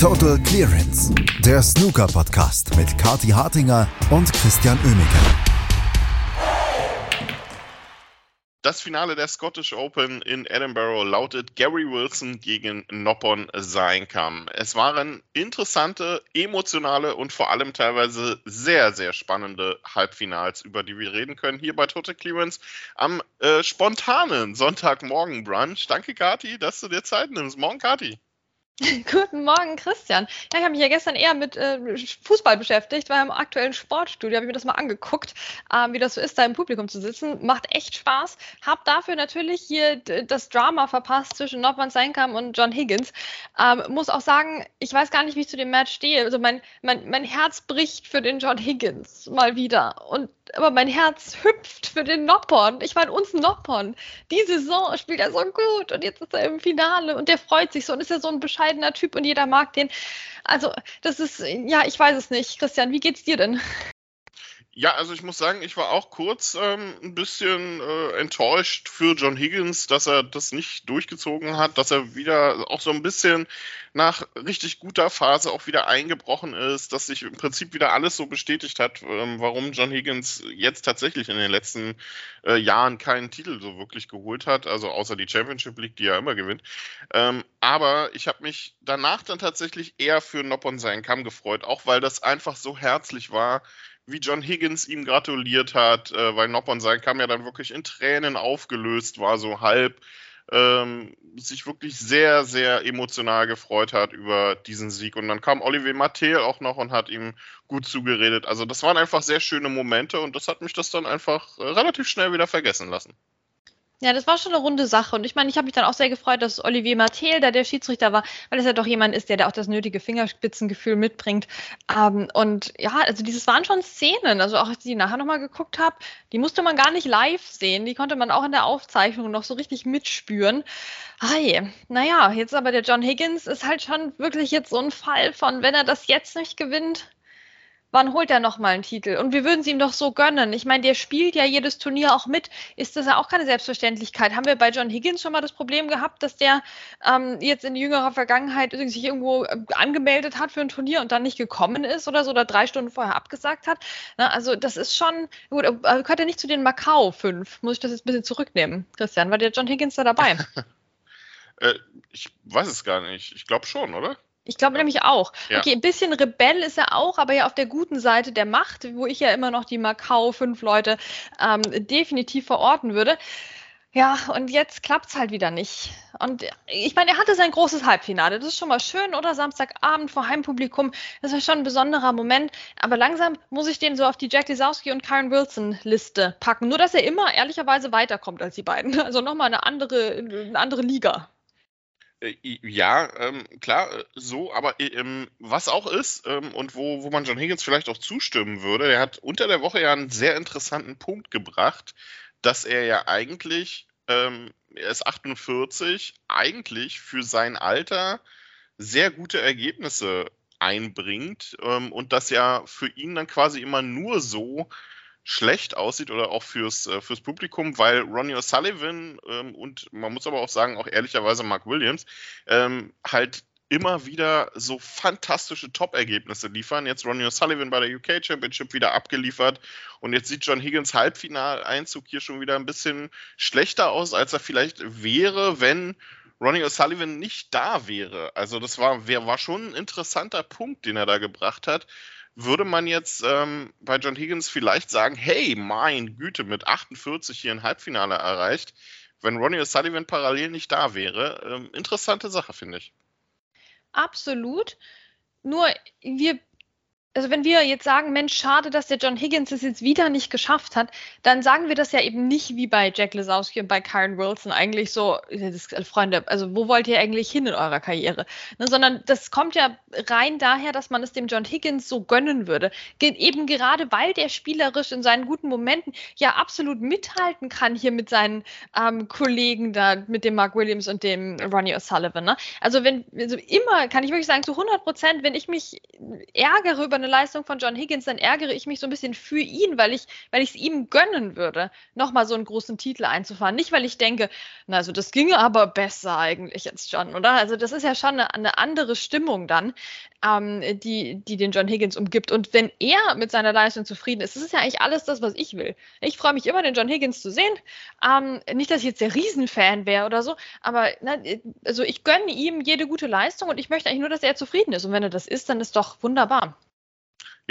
Total Clearance, der Snooker-Podcast mit Kati Hartinger und Christian Oemeke. Das Finale der Scottish Open in Edinburgh lautet Gary Wilson gegen Noppon Seinkam. Es waren interessante, emotionale und vor allem teilweise sehr, sehr spannende Halbfinals, über die wir reden können, hier bei Total Clearance am äh, spontanen Sonntagmorgen-Brunch. Danke, Kati, dass du dir Zeit nimmst. Morgen, Kati. Guten Morgen, Christian. Ja, ich habe mich ja gestern eher mit äh, Fußball beschäftigt, weil im aktuellen Sportstudio habe ich mir das mal angeguckt, äh, wie das so ist, da im Publikum zu sitzen. Macht echt Spaß. Hab dafür natürlich hier das Drama verpasst zwischen Nordmann Seinkam und John Higgins. Ähm, muss auch sagen, ich weiß gar nicht, wie ich zu dem Match stehe. Also mein, mein, mein Herz bricht für den John Higgins mal wieder. Und aber mein Herz hüpft für den Noppon. Ich meine, uns Noppon. Die Saison spielt er so gut und jetzt ist er im Finale und der freut sich so und ist ja so ein bescheidener Typ und jeder mag den. Also, das ist, ja, ich weiß es nicht. Christian, wie geht's dir denn? Ja, also ich muss sagen, ich war auch kurz ähm, ein bisschen äh, enttäuscht für John Higgins, dass er das nicht durchgezogen hat, dass er wieder auch so ein bisschen nach richtig guter Phase auch wieder eingebrochen ist, dass sich im Prinzip wieder alles so bestätigt hat, ähm, warum John Higgins jetzt tatsächlich in den letzten äh, Jahren keinen Titel so wirklich geholt hat, also außer die Championship League, die er immer gewinnt. Ähm, aber ich habe mich danach dann tatsächlich eher für Noppon seinen Kamm gefreut, auch weil das einfach so herzlich war wie John Higgins ihm gratuliert hat, äh, weil Noppon sein kam ja dann wirklich in Tränen aufgelöst war, so halb, ähm, sich wirklich sehr, sehr emotional gefreut hat über diesen Sieg. Und dann kam Olivier Mattel auch noch und hat ihm gut zugeredet. Also das waren einfach sehr schöne Momente und das hat mich das dann einfach äh, relativ schnell wieder vergessen lassen. Ja, das war schon eine runde Sache. Und ich meine, ich habe mich dann auch sehr gefreut, dass Olivier Mattel da der Schiedsrichter war, weil es ja doch jemand ist, der da auch das nötige Fingerspitzengefühl mitbringt. Ähm, und ja, also dieses waren schon Szenen, also auch als ich die nachher nochmal geguckt habe, die musste man gar nicht live sehen, die konnte man auch in der Aufzeichnung noch so richtig mitspüren. Hi, naja, jetzt aber der John Higgins ist halt schon wirklich jetzt so ein Fall von, wenn er das jetzt nicht gewinnt, wann holt er nochmal einen Titel? Und wir würden es ihm doch so gönnen. Ich meine, der spielt ja jedes Turnier auch mit. Ist das ja auch keine Selbstverständlichkeit? Haben wir bei John Higgins schon mal das Problem gehabt, dass der ähm, jetzt in jüngerer Vergangenheit sich irgendwo äh, angemeldet hat für ein Turnier und dann nicht gekommen ist oder so oder drei Stunden vorher abgesagt hat? Na, also das ist schon, gut, äh, gehört er nicht zu den Macau fünf? Muss ich das jetzt ein bisschen zurücknehmen, Christian? War der John Higgins da dabei? äh, ich weiß es gar nicht. Ich glaube schon, oder? Ich glaube ja. nämlich auch. Ja. Okay, ein bisschen Rebell ist er auch, aber ja auf der guten Seite der Macht, wo ich ja immer noch die Macau fünf Leute ähm, definitiv verorten würde. Ja, und jetzt klappt es halt wieder nicht. Und ich meine, er hatte sein großes Halbfinale. Das ist schon mal schön, oder? Samstagabend vor Heimpublikum. Das ist schon ein besonderer Moment. Aber langsam muss ich den so auf die Jack Lisowski und Karen Wilson Liste packen. Nur, dass er immer ehrlicherweise weiterkommt als die beiden. Also nochmal eine andere, eine andere Liga. Äh, ja, ähm, klar, äh, so, aber ähm, was auch ist ähm, und wo, wo man John Higgins vielleicht auch zustimmen würde, der hat unter der Woche ja einen sehr interessanten Punkt gebracht, dass er ja eigentlich, ähm, er ist 48, eigentlich für sein Alter sehr gute Ergebnisse einbringt ähm, und das ja für ihn dann quasi immer nur so schlecht aussieht oder auch fürs, äh, fürs Publikum, weil Ronnie O'Sullivan ähm, und man muss aber auch sagen, auch ehrlicherweise Mark Williams, ähm, halt immer wieder so fantastische Top-Ergebnisse liefern. Jetzt Ronnie O'Sullivan bei der UK Championship wieder abgeliefert und jetzt sieht John Higgins Halbfinaleinzug hier schon wieder ein bisschen schlechter aus, als er vielleicht wäre, wenn Ronnie O'Sullivan nicht da wäre. Also das war, war schon ein interessanter Punkt, den er da gebracht hat würde man jetzt ähm, bei John Higgins vielleicht sagen, hey, mein Güte, mit 48 hier ein Halbfinale erreicht, wenn Ronnie O'Sullivan parallel nicht da wäre. Ähm, interessante Sache, finde ich. Absolut. Nur wir also wenn wir jetzt sagen, Mensch, schade, dass der John Higgins es jetzt wieder nicht geschafft hat, dann sagen wir das ja eben nicht wie bei Jack Lesowski und bei Karen Wilson eigentlich so, äh, Freunde, also wo wollt ihr eigentlich hin in eurer Karriere? Ne, sondern das kommt ja rein daher, dass man es dem John Higgins so gönnen würde. Ge eben gerade, weil der spielerisch in seinen guten Momenten ja absolut mithalten kann hier mit seinen ähm, Kollegen da, mit dem Mark Williams und dem Ronnie O'Sullivan. Ne? Also wenn, also immer, kann ich wirklich sagen, zu 100 Prozent, wenn ich mich ärgere über eine Leistung von John Higgins, dann ärgere ich mich so ein bisschen für ihn, weil ich, weil ich es ihm gönnen würde, nochmal so einen großen Titel einzufahren. Nicht, weil ich denke, na, also das ginge aber besser eigentlich jetzt schon, oder? Also das ist ja schon eine, eine andere Stimmung dann, ähm, die, die den John Higgins umgibt. Und wenn er mit seiner Leistung zufrieden ist, das ist ja eigentlich alles das, was ich will. Ich freue mich immer, den John Higgins zu sehen. Ähm, nicht, dass ich jetzt der Riesenfan wäre oder so, aber na, also ich gönne ihm jede gute Leistung und ich möchte eigentlich nur, dass er zufrieden ist. Und wenn er das ist, dann ist doch wunderbar.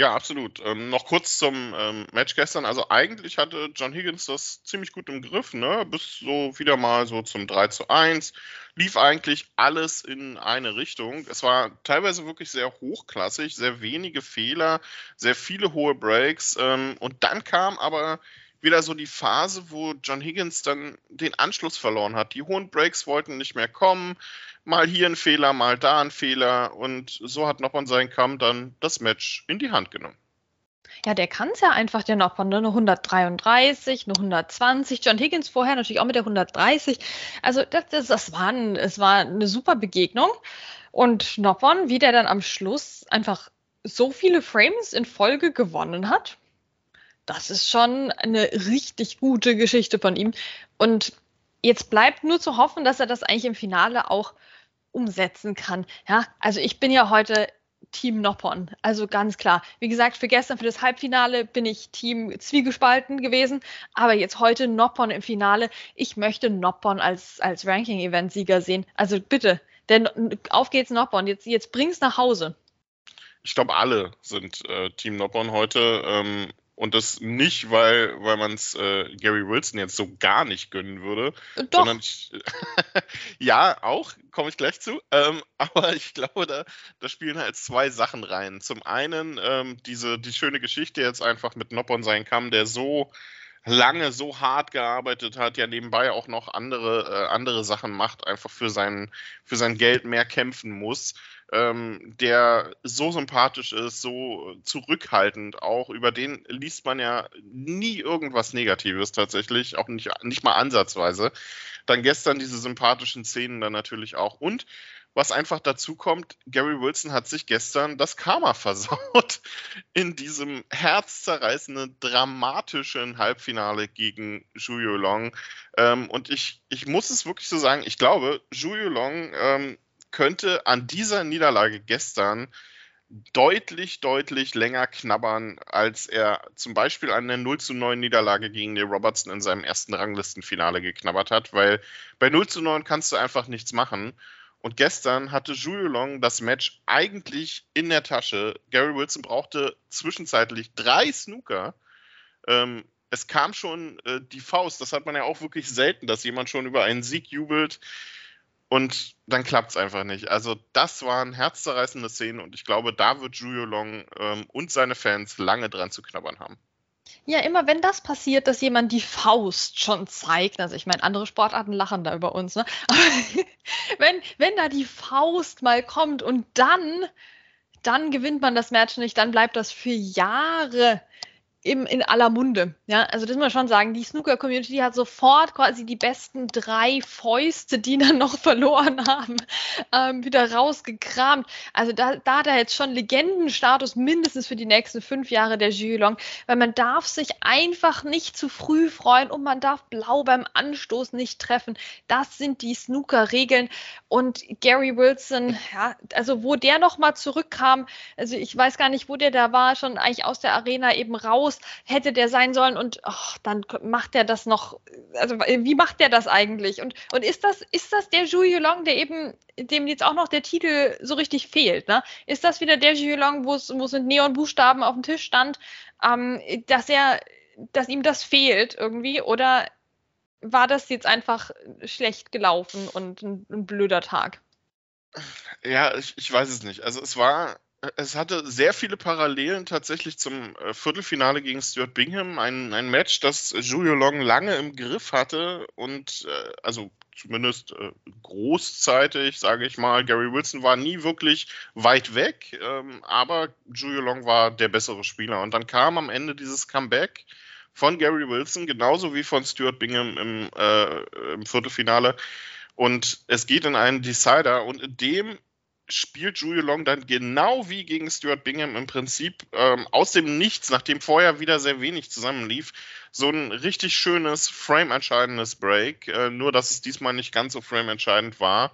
Ja, absolut. Ähm, noch kurz zum ähm, Match gestern. Also eigentlich hatte John Higgins das ziemlich gut im Griff, ne? Bis so wieder mal so zum 3 zu 1. Lief eigentlich alles in eine Richtung. Es war teilweise wirklich sehr hochklassig, sehr wenige Fehler, sehr viele hohe Breaks. Ähm, und dann kam aber wieder so die Phase, wo John Higgins dann den Anschluss verloren hat. Die hohen Breaks wollten nicht mehr kommen. Mal hier ein Fehler, mal da ein Fehler. Und so hat Noppon seinen Kamm dann das Match in die Hand genommen. Ja, der kann es ja einfach, der Noppon, ne? eine 133, eine 120. John Higgins vorher natürlich auch mit der 130. Also das, das, das war, ein, es war eine super Begegnung. Und Noppon, wie der dann am Schluss einfach so viele Frames in Folge gewonnen hat, das ist schon eine richtig gute Geschichte von ihm. Und jetzt bleibt nur zu hoffen, dass er das eigentlich im Finale auch umsetzen kann. Ja, also ich bin ja heute Team Noppon. Also ganz klar. Wie gesagt, für gestern, für das Halbfinale bin ich Team Zwiegespalten gewesen. Aber jetzt heute Noppon im Finale. Ich möchte Noppon als, als Ranking-Event-Sieger sehen. Also bitte. Denn auf geht's Noppon. Jetzt, jetzt bring's nach Hause. Ich glaube, alle sind äh, Team Noppon heute. Ähm, und das nicht, weil, weil man es äh, Gary Wilson jetzt so gar nicht gönnen würde. Äh, doch. Sondern ich, ja, auch, komme ich gleich zu. Ähm, aber ich glaube, da, da spielen halt zwei Sachen rein. Zum einen ähm, diese, die schöne Geschichte jetzt einfach mit Noppon sein Kamm, der so lange so hart gearbeitet hat, ja nebenbei auch noch andere, äh, andere Sachen macht, einfach für sein, für sein Geld mehr kämpfen muss ähm, der so sympathisch ist, so zurückhaltend auch. Über den liest man ja nie irgendwas Negatives tatsächlich, auch nicht, nicht mal ansatzweise. Dann gestern diese sympathischen Szenen dann natürlich auch. Und was einfach dazu kommt, Gary Wilson hat sich gestern das Karma versaut in diesem herzzerreißenden, dramatischen Halbfinale gegen Zhu Yulong. Ähm, und ich, ich muss es wirklich so sagen, ich glaube, Zhu Yulong ähm, könnte an dieser Niederlage gestern deutlich, deutlich länger knabbern, als er zum Beispiel an der 0 zu 9 Niederlage gegen Neil Robertson in seinem ersten Ranglistenfinale geknabbert hat, weil bei 0 zu 9 kannst du einfach nichts machen. Und gestern hatte Long das Match eigentlich in der Tasche. Gary Wilson brauchte zwischenzeitlich drei Snooker. Ähm, es kam schon äh, die Faust. Das hat man ja auch wirklich selten, dass jemand schon über einen Sieg jubelt. Und dann klappt es einfach nicht. Also, das waren herzzerreißende Szenen und ich glaube, da wird Julio Long ähm, und seine Fans lange dran zu knabbern haben. Ja, immer wenn das passiert, dass jemand die Faust schon zeigt, also ich meine, andere Sportarten lachen da über uns, ne? Aber wenn, wenn da die Faust mal kommt und dann, dann gewinnt man das Match nicht, dann bleibt das für Jahre eben in aller Munde. Ja, also das muss man schon sagen. Die Snooker-Community hat sofort quasi die besten drei Fäuste, die dann noch verloren haben, ähm, wieder rausgekramt. Also da, da hat er jetzt schon Legendenstatus mindestens für die nächsten fünf Jahre der Long, weil man darf sich einfach nicht zu früh freuen und man darf blau beim Anstoß nicht treffen. Das sind die Snooker-Regeln. Und Gary Wilson, ja, also wo der nochmal zurückkam, also ich weiß gar nicht, wo der da war, schon eigentlich aus der Arena eben raus hätte der sein sollen und oh, dann macht er das noch, also wie macht der das eigentlich? Und, und ist das, ist das der Zhu Yulong, der eben, dem jetzt auch noch der Titel so richtig fehlt, ne? Ist das wieder der Zhu Yulong, wo es, wo es mit Neonbuchstaben auf dem Tisch stand, ähm, dass er, dass ihm das fehlt irgendwie oder war das jetzt einfach schlecht gelaufen und ein, ein blöder Tag? Ja, ich, ich weiß es nicht. Also es war es hatte sehr viele Parallelen tatsächlich zum äh, Viertelfinale gegen Stuart Bingham. Ein, ein Match, das Julio Long lange im Griff hatte und äh, also zumindest äh, großzeitig, sage ich mal. Gary Wilson war nie wirklich weit weg, ähm, aber Julio Long war der bessere Spieler. Und dann kam am Ende dieses Comeback von Gary Wilson, genauso wie von Stuart Bingham im, äh, im Viertelfinale. Und es geht in einen Decider und in dem spielt Julio Long dann genau wie gegen Stuart Bingham im Prinzip ähm, aus dem Nichts, nachdem vorher wieder sehr wenig zusammenlief, so ein richtig schönes Frame-entscheidendes Break. Äh, nur, dass es diesmal nicht ganz so Frame-entscheidend war,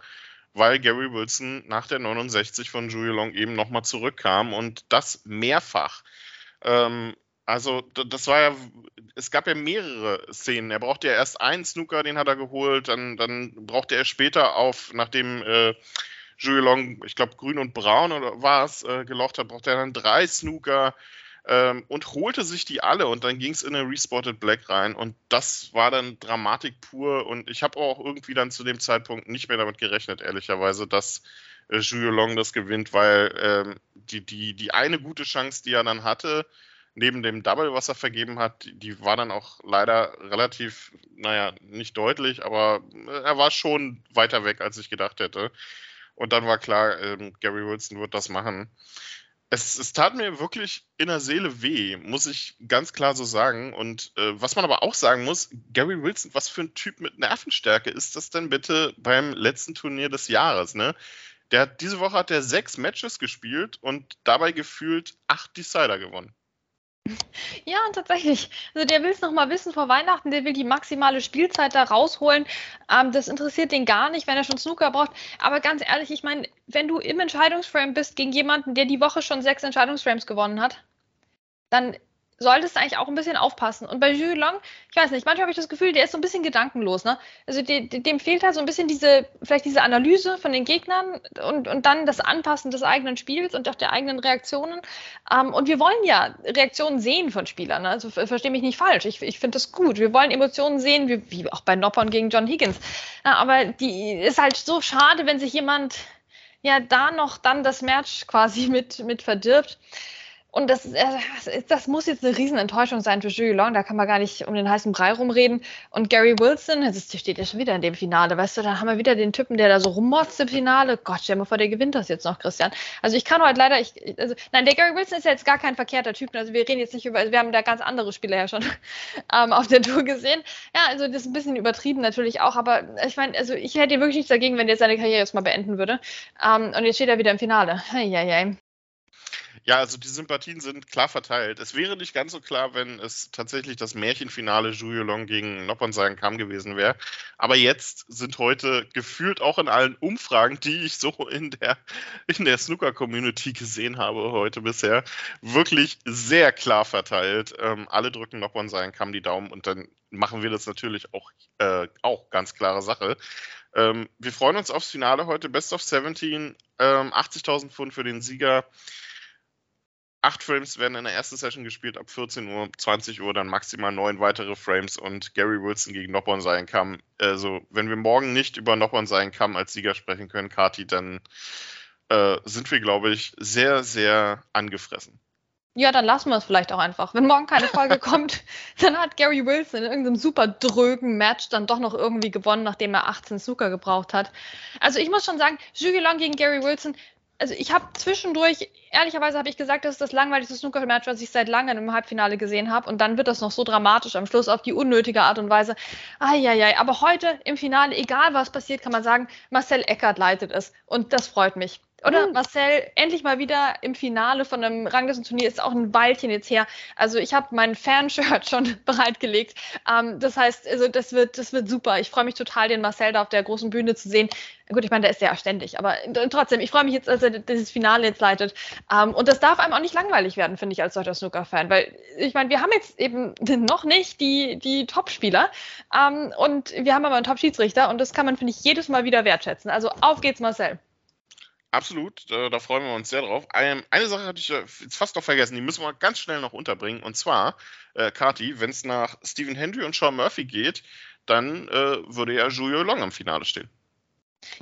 weil Gary Wilson nach der 69 von Julio Long eben nochmal zurückkam und das mehrfach. Ähm, also, das war ja, es gab ja mehrere Szenen. Er brauchte ja erst einen Snooker, den hat er geholt, dann, dann brauchte er später auf, nachdem äh, Julio Long, ich glaube, grün und braun oder war es, äh, gelocht hat, brauchte er dann drei Snooker ähm, und holte sich die alle und dann ging es in eine Respotted Black rein und das war dann Dramatik pur und ich habe auch irgendwie dann zu dem Zeitpunkt nicht mehr damit gerechnet, ehrlicherweise, dass äh, Julio Long das gewinnt, weil ähm, die, die, die eine gute Chance, die er dann hatte, neben dem Double, was er vergeben hat, die war dann auch leider relativ, naja, nicht deutlich, aber äh, er war schon weiter weg, als ich gedacht hätte. Und dann war klar, ähm, Gary Wilson wird das machen. Es, es, tat mir wirklich in der Seele weh, muss ich ganz klar so sagen. Und äh, was man aber auch sagen muss, Gary Wilson, was für ein Typ mit Nervenstärke ist das denn bitte beim letzten Turnier des Jahres, ne? Der hat, diese Woche hat er sechs Matches gespielt und dabei gefühlt acht Decider gewonnen. Ja, tatsächlich. Also der will es noch mal wissen vor Weihnachten, der will die maximale Spielzeit da rausholen. Ähm, das interessiert den gar nicht, wenn er schon Snooker braucht. Aber ganz ehrlich, ich meine, wenn du im Entscheidungsframe bist gegen jemanden, der die Woche schon sechs Entscheidungsframes gewonnen hat, dann solltest du eigentlich auch ein bisschen aufpassen. Und bei Jules Long, ich weiß nicht, manchmal habe ich das Gefühl, der ist so ein bisschen gedankenlos. Ne? Also de, de, dem fehlt halt so ein bisschen diese, vielleicht diese Analyse von den Gegnern und, und dann das Anpassen des eigenen Spiels und auch der eigenen Reaktionen. Ähm, und wir wollen ja Reaktionen sehen von Spielern. Ne? Also verstehe mich nicht falsch. Ich, ich finde das gut. Wir wollen Emotionen sehen, wie, wie auch bei Noppern gegen John Higgins. Ja, aber die ist halt so schade, wenn sich jemand ja da noch dann das Match quasi mit, mit verdirbt. Und das, äh, das muss jetzt eine Riesenenttäuschung sein für Julie Long. Da kann man gar nicht um den heißen Brei rumreden. Und Gary Wilson, das steht ja schon wieder in dem Finale. Weißt du, da haben wir wieder den Typen, der da so rummotzt im Finale. Gott, stell mal vor, der gewinnt das jetzt noch, Christian. Also ich kann heute leider, ich, also, nein, der Gary Wilson ist ja jetzt gar kein verkehrter Typ. Also wir reden jetzt nicht über, also wir haben da ganz andere Spieler ja schon ähm, auf der Tour gesehen. Ja, also das ist ein bisschen übertrieben natürlich auch. Aber ich meine, also ich hätte wirklich nichts dagegen, wenn der seine Karriere jetzt mal beenden würde. Ähm, und jetzt steht er wieder im Finale. Eieiei. Ja, also die Sympathien sind klar verteilt. Es wäre nicht ganz so klar, wenn es tatsächlich das Märchenfinale Julio Long gegen Noppon Kamm gewesen wäre. Aber jetzt sind heute gefühlt auch in allen Umfragen, die ich so in der, in der Snooker-Community gesehen habe heute bisher, wirklich sehr klar verteilt. Ähm, alle drücken Noppon Kamm die Daumen und dann machen wir das natürlich auch, äh, auch ganz klare Sache. Ähm, wir freuen uns aufs Finale heute. Best of 17, ähm, 80.000 Pfund für den Sieger acht Frames werden in der ersten Session gespielt, ab 14 Uhr, 20 Uhr dann maximal neun weitere Frames und Gary Wilson gegen Noppon sein kann. Also, wenn wir morgen nicht über Noppon sein kann als Sieger sprechen können, Kati, dann äh, sind wir, glaube ich, sehr, sehr angefressen. Ja, dann lassen wir es vielleicht auch einfach. Wenn morgen keine Folge kommt, dann hat Gary Wilson in irgendeinem super drögen Match dann doch noch irgendwie gewonnen, nachdem er 18 Snooker gebraucht hat. Also ich muss schon sagen, Jugi Long gegen Gary Wilson, also ich habe zwischendurch, ehrlicherweise habe ich gesagt, das ist das langweiligste Snooker-Match, was ich seit langem im Halbfinale gesehen habe. Und dann wird das noch so dramatisch am Schluss auf die unnötige Art und Weise. Eieiei, aber heute im Finale, egal was passiert, kann man sagen, Marcel Eckert leitet es. Und das freut mich. Oder, mhm. Marcel, endlich mal wieder im Finale von einem Ranglistenturnier ist auch ein Weilchen jetzt her. Also ich habe mein Fanshirt schon bereitgelegt. Ähm, das heißt, also das wird, das wird super. Ich freue mich total, den Marcel da auf der großen Bühne zu sehen. Gut, ich meine, der ist sehr ständig, aber trotzdem, ich freue mich jetzt, dass er dieses Finale jetzt leitet. Ähm, und das darf einem auch nicht langweilig werden, finde ich, als solcher Snooker-Fan. Weil ich meine, wir haben jetzt eben noch nicht die, die Top-Spieler ähm, und wir haben aber einen Top-Schiedsrichter und das kann man, finde ich, jedes Mal wieder wertschätzen. Also auf geht's, Marcel. Absolut, da, da, freuen wir uns sehr drauf. Eine Sache hatte ich jetzt fast noch vergessen, die müssen wir ganz schnell noch unterbringen. Und zwar, äh, Kati, wenn es nach Stephen Hendry und Sean Murphy geht, dann äh, würde ja Julio Long am Finale stehen.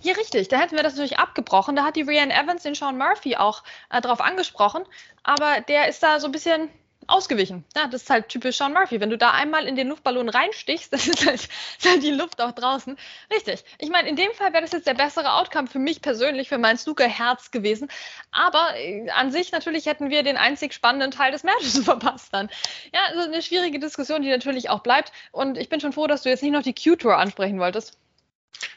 Ja, richtig. Da hätten wir das natürlich abgebrochen. Da hat die Rianne Evans den Sean Murphy auch äh, drauf angesprochen. Aber der ist da so ein bisschen ausgewichen. Ja, das ist halt typisch Sean Murphy. Wenn du da einmal in den Luftballon reinstichst, dann ist halt, ist halt die Luft auch draußen. Richtig. Ich meine, in dem Fall wäre das jetzt der bessere Outcome für mich persönlich, für mein Snooker-Herz gewesen. Aber äh, an sich natürlich hätten wir den einzig spannenden Teil des Matches verpasst dann. Ja, also eine schwierige Diskussion, die natürlich auch bleibt. Und ich bin schon froh, dass du jetzt nicht noch die Q-Tour ansprechen wolltest.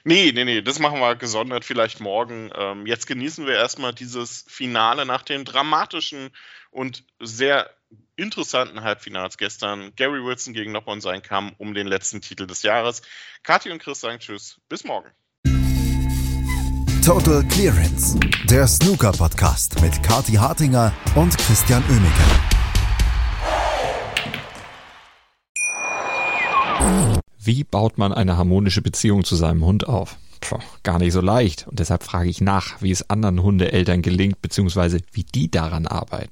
Nee, nee, nee, das machen wir gesondert vielleicht morgen. Ähm, jetzt genießen wir erstmal dieses Finale nach den dramatischen und sehr interessanten Halbfinals gestern. Gary Wilson gegen Noppon sein Kamm um den letzten Titel des Jahres. Kathi und Chris sagen Tschüss, bis morgen. Total Clearance, der Snooker-Podcast mit Kathi Hartinger und Christian Oemeke. Wie baut man eine harmonische Beziehung zu seinem Hund auf? Puh, gar nicht so leicht. Und deshalb frage ich nach, wie es anderen Hundeeltern gelingt, beziehungsweise wie die daran arbeiten.